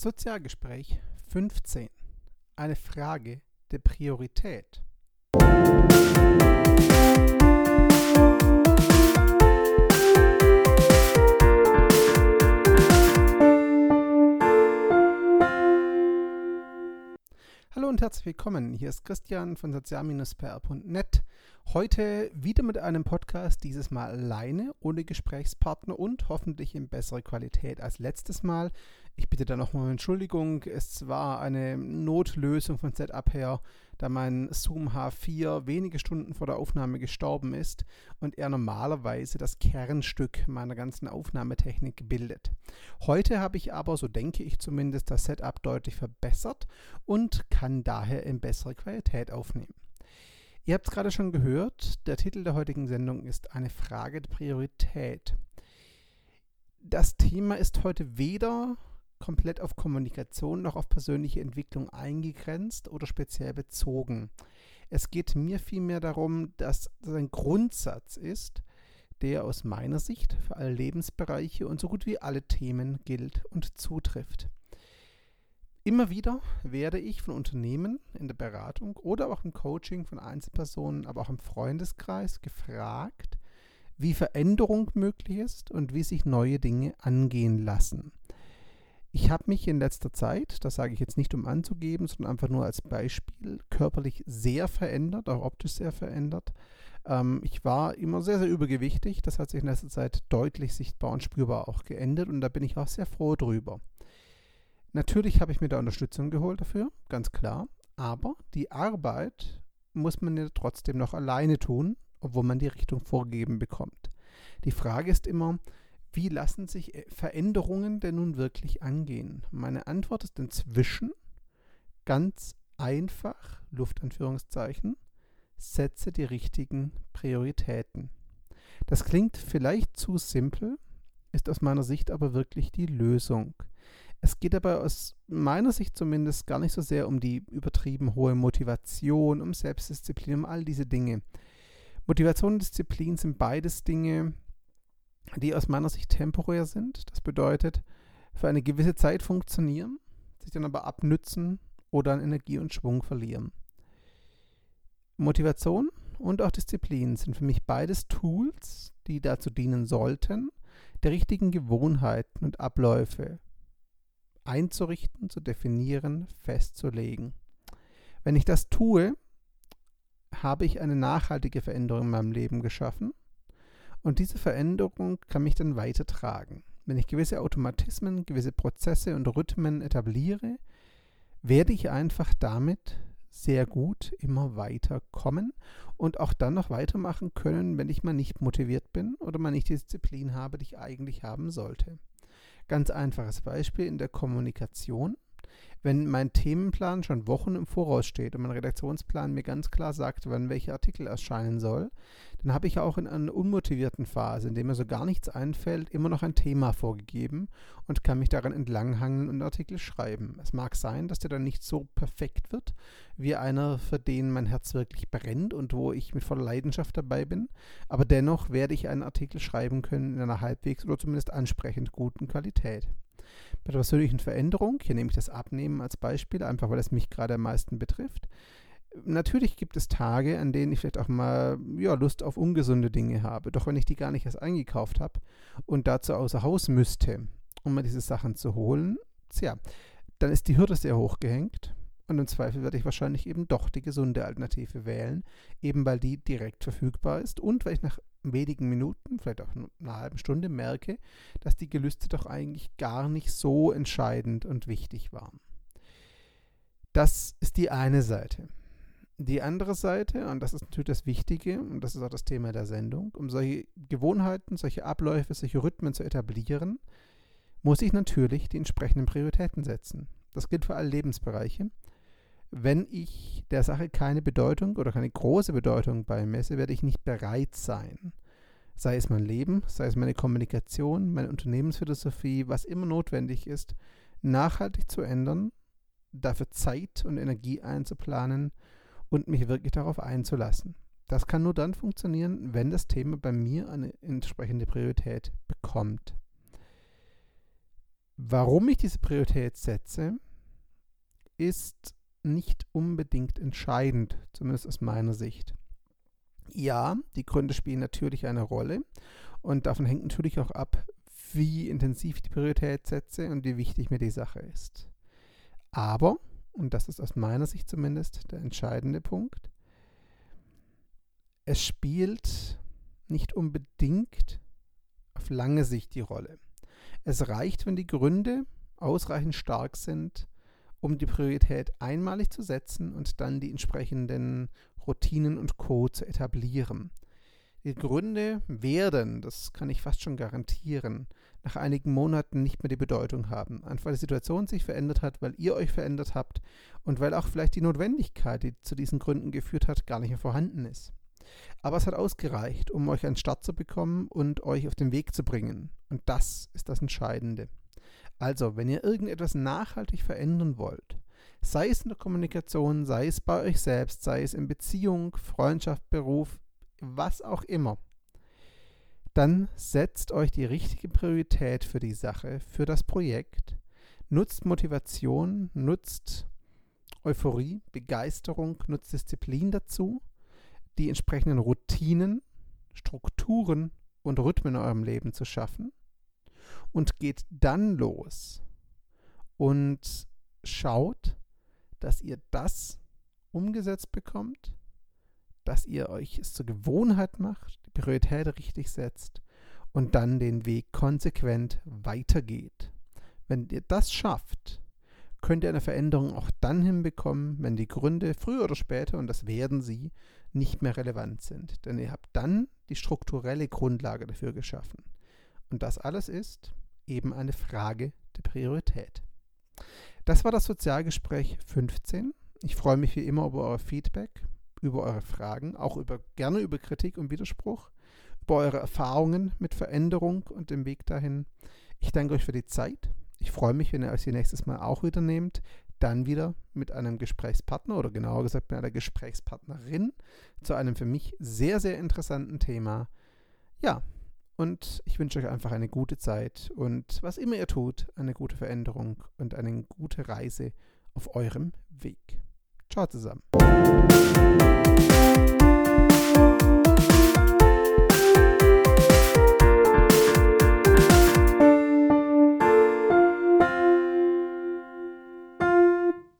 Sozialgespräch 15. Eine Frage der Priorität. Und herzlich willkommen. Hier ist Christian von sozial-pr.net. Heute wieder mit einem Podcast, dieses Mal alleine, ohne Gesprächspartner und hoffentlich in besserer Qualität als letztes Mal. Ich bitte da nochmal um Entschuldigung. Es war eine Notlösung von Setup her, da mein Zoom H4 wenige Stunden vor der Aufnahme gestorben ist und er normalerweise das Kernstück meiner ganzen Aufnahmetechnik bildet. Heute habe ich aber, so denke ich zumindest, das Setup deutlich verbessert und kann daher in bessere Qualität aufnehmen. Ihr habt es gerade schon gehört, der Titel der heutigen Sendung ist eine Frage der Priorität. Das Thema ist heute weder komplett auf Kommunikation noch auf persönliche Entwicklung eingegrenzt oder speziell bezogen. Es geht mir vielmehr darum, dass das ein Grundsatz ist, der aus meiner Sicht für alle Lebensbereiche und so gut wie alle Themen gilt und zutrifft. Immer wieder werde ich von Unternehmen in der Beratung oder auch im Coaching von Einzelpersonen, aber auch im Freundeskreis gefragt, wie Veränderung möglich ist und wie sich neue Dinge angehen lassen. Ich habe mich in letzter Zeit, das sage ich jetzt nicht um anzugeben, sondern einfach nur als Beispiel, körperlich sehr verändert, auch optisch sehr verändert. Ähm, ich war immer sehr, sehr übergewichtig. Das hat sich in letzter Zeit deutlich sichtbar und spürbar auch geändert und da bin ich auch sehr froh drüber. Natürlich habe ich mir da Unterstützung geholt dafür, ganz klar. Aber die Arbeit muss man ja trotzdem noch alleine tun, obwohl man die Richtung vorgegeben bekommt. Die Frage ist immer, wie lassen sich äh, Veränderungen denn nun wirklich angehen? Meine Antwort ist inzwischen ganz einfach, Luftanführungszeichen, setze die richtigen Prioritäten. Das klingt vielleicht zu simpel, ist aus meiner Sicht aber wirklich die Lösung. Es geht dabei aus meiner Sicht zumindest gar nicht so sehr um die übertrieben hohe Motivation, um Selbstdisziplin, um all diese Dinge. Motivation und Disziplin sind beides Dinge, die aus meiner Sicht temporär sind. Das bedeutet, für eine gewisse Zeit funktionieren, sich dann aber abnützen oder an Energie und Schwung verlieren. Motivation und auch Disziplin sind für mich beides Tools, die dazu dienen sollten, die richtigen Gewohnheiten und Abläufe einzurichten, zu definieren, festzulegen. Wenn ich das tue, habe ich eine nachhaltige Veränderung in meinem Leben geschaffen und diese Veränderung kann mich dann weitertragen. Wenn ich gewisse Automatismen, gewisse Prozesse und Rhythmen etabliere, werde ich einfach damit sehr gut immer weiterkommen und auch dann noch weitermachen können, wenn ich mal nicht motiviert bin oder mal nicht die Disziplin habe, die ich eigentlich haben sollte. Ganz einfaches Beispiel in der Kommunikation wenn mein Themenplan schon Wochen im Voraus steht und mein Redaktionsplan mir ganz klar sagt, wann welcher Artikel erscheinen soll, dann habe ich auch in einer unmotivierten Phase, in der mir so gar nichts einfällt, immer noch ein Thema vorgegeben und kann mich daran entlanghangeln und Artikel schreiben. Es mag sein, dass der dann nicht so perfekt wird, wie einer, für den mein Herz wirklich brennt und wo ich mit voller Leidenschaft dabei bin, aber dennoch werde ich einen Artikel schreiben können in einer halbwegs oder zumindest ansprechend guten Qualität. Bei der persönlichen Veränderung, hier nehme ich das Abnehmen als Beispiel, einfach weil es mich gerade am meisten betrifft. Natürlich gibt es Tage, an denen ich vielleicht auch mal ja, Lust auf ungesunde Dinge habe. Doch wenn ich die gar nicht erst eingekauft habe und dazu außer Haus müsste, um mir diese Sachen zu holen, tja, dann ist die Hürde sehr hoch gehängt. Und im Zweifel werde ich wahrscheinlich eben doch die gesunde Alternative wählen, eben weil die direkt verfügbar ist und weil ich nach wenigen Minuten, vielleicht auch einer halben Stunde merke, dass die Gelüste doch eigentlich gar nicht so entscheidend und wichtig waren. Das ist die eine Seite. Die andere Seite, und das ist natürlich das Wichtige, und das ist auch das Thema der Sendung, um solche Gewohnheiten, solche Abläufe, solche Rhythmen zu etablieren, muss ich natürlich die entsprechenden Prioritäten setzen. Das gilt für alle Lebensbereiche wenn ich der Sache keine Bedeutung oder keine große Bedeutung beimesse, werde ich nicht bereit sein. Sei es mein Leben, sei es meine Kommunikation, meine Unternehmensphilosophie, was immer notwendig ist, nachhaltig zu ändern, dafür Zeit und Energie einzuplanen und mich wirklich darauf einzulassen. Das kann nur dann funktionieren, wenn das Thema bei mir eine entsprechende Priorität bekommt. Warum ich diese Priorität setze, ist nicht unbedingt entscheidend, zumindest aus meiner Sicht. Ja, die Gründe spielen natürlich eine Rolle und davon hängt natürlich auch ab, wie intensiv ich die Priorität setze und wie wichtig mir die Sache ist. Aber, und das ist aus meiner Sicht zumindest der entscheidende Punkt, es spielt nicht unbedingt auf lange Sicht die Rolle. Es reicht, wenn die Gründe ausreichend stark sind, um die Priorität einmalig zu setzen und dann die entsprechenden Routinen und Co. zu etablieren. Die Gründe werden, das kann ich fast schon garantieren, nach einigen Monaten nicht mehr die Bedeutung haben. Einfach weil die Situation sich verändert hat, weil ihr euch verändert habt und weil auch vielleicht die Notwendigkeit, die zu diesen Gründen geführt hat, gar nicht mehr vorhanden ist. Aber es hat ausgereicht, um euch einen Start zu bekommen und euch auf den Weg zu bringen. Und das ist das Entscheidende. Also, wenn ihr irgendetwas nachhaltig verändern wollt, sei es in der Kommunikation, sei es bei euch selbst, sei es in Beziehung, Freundschaft, Beruf, was auch immer, dann setzt euch die richtige Priorität für die Sache, für das Projekt, nutzt Motivation, nutzt Euphorie, Begeisterung, nutzt Disziplin dazu, die entsprechenden Routinen, Strukturen und Rhythmen in eurem Leben zu schaffen. Und geht dann los und schaut, dass ihr das umgesetzt bekommt, dass ihr euch es zur Gewohnheit macht, die Priorität richtig setzt und dann den Weg konsequent weitergeht. Wenn ihr das schafft, könnt ihr eine Veränderung auch dann hinbekommen, wenn die Gründe früher oder später, und das werden sie, nicht mehr relevant sind. Denn ihr habt dann die strukturelle Grundlage dafür geschaffen. Und das alles ist eben eine Frage der Priorität. Das war das Sozialgespräch 15. Ich freue mich wie immer über euer Feedback, über eure Fragen, auch über, gerne über Kritik und Widerspruch, über eure Erfahrungen mit Veränderung und dem Weg dahin. Ich danke euch für die Zeit. Ich freue mich, wenn ihr euch nächstes Mal auch wieder nehmt. Dann wieder mit einem Gesprächspartner oder genauer gesagt mit einer Gesprächspartnerin zu einem für mich sehr, sehr interessanten Thema. Ja, und ich wünsche euch einfach eine gute Zeit und was immer ihr tut, eine gute Veränderung und eine gute Reise auf eurem Weg. Ciao zusammen.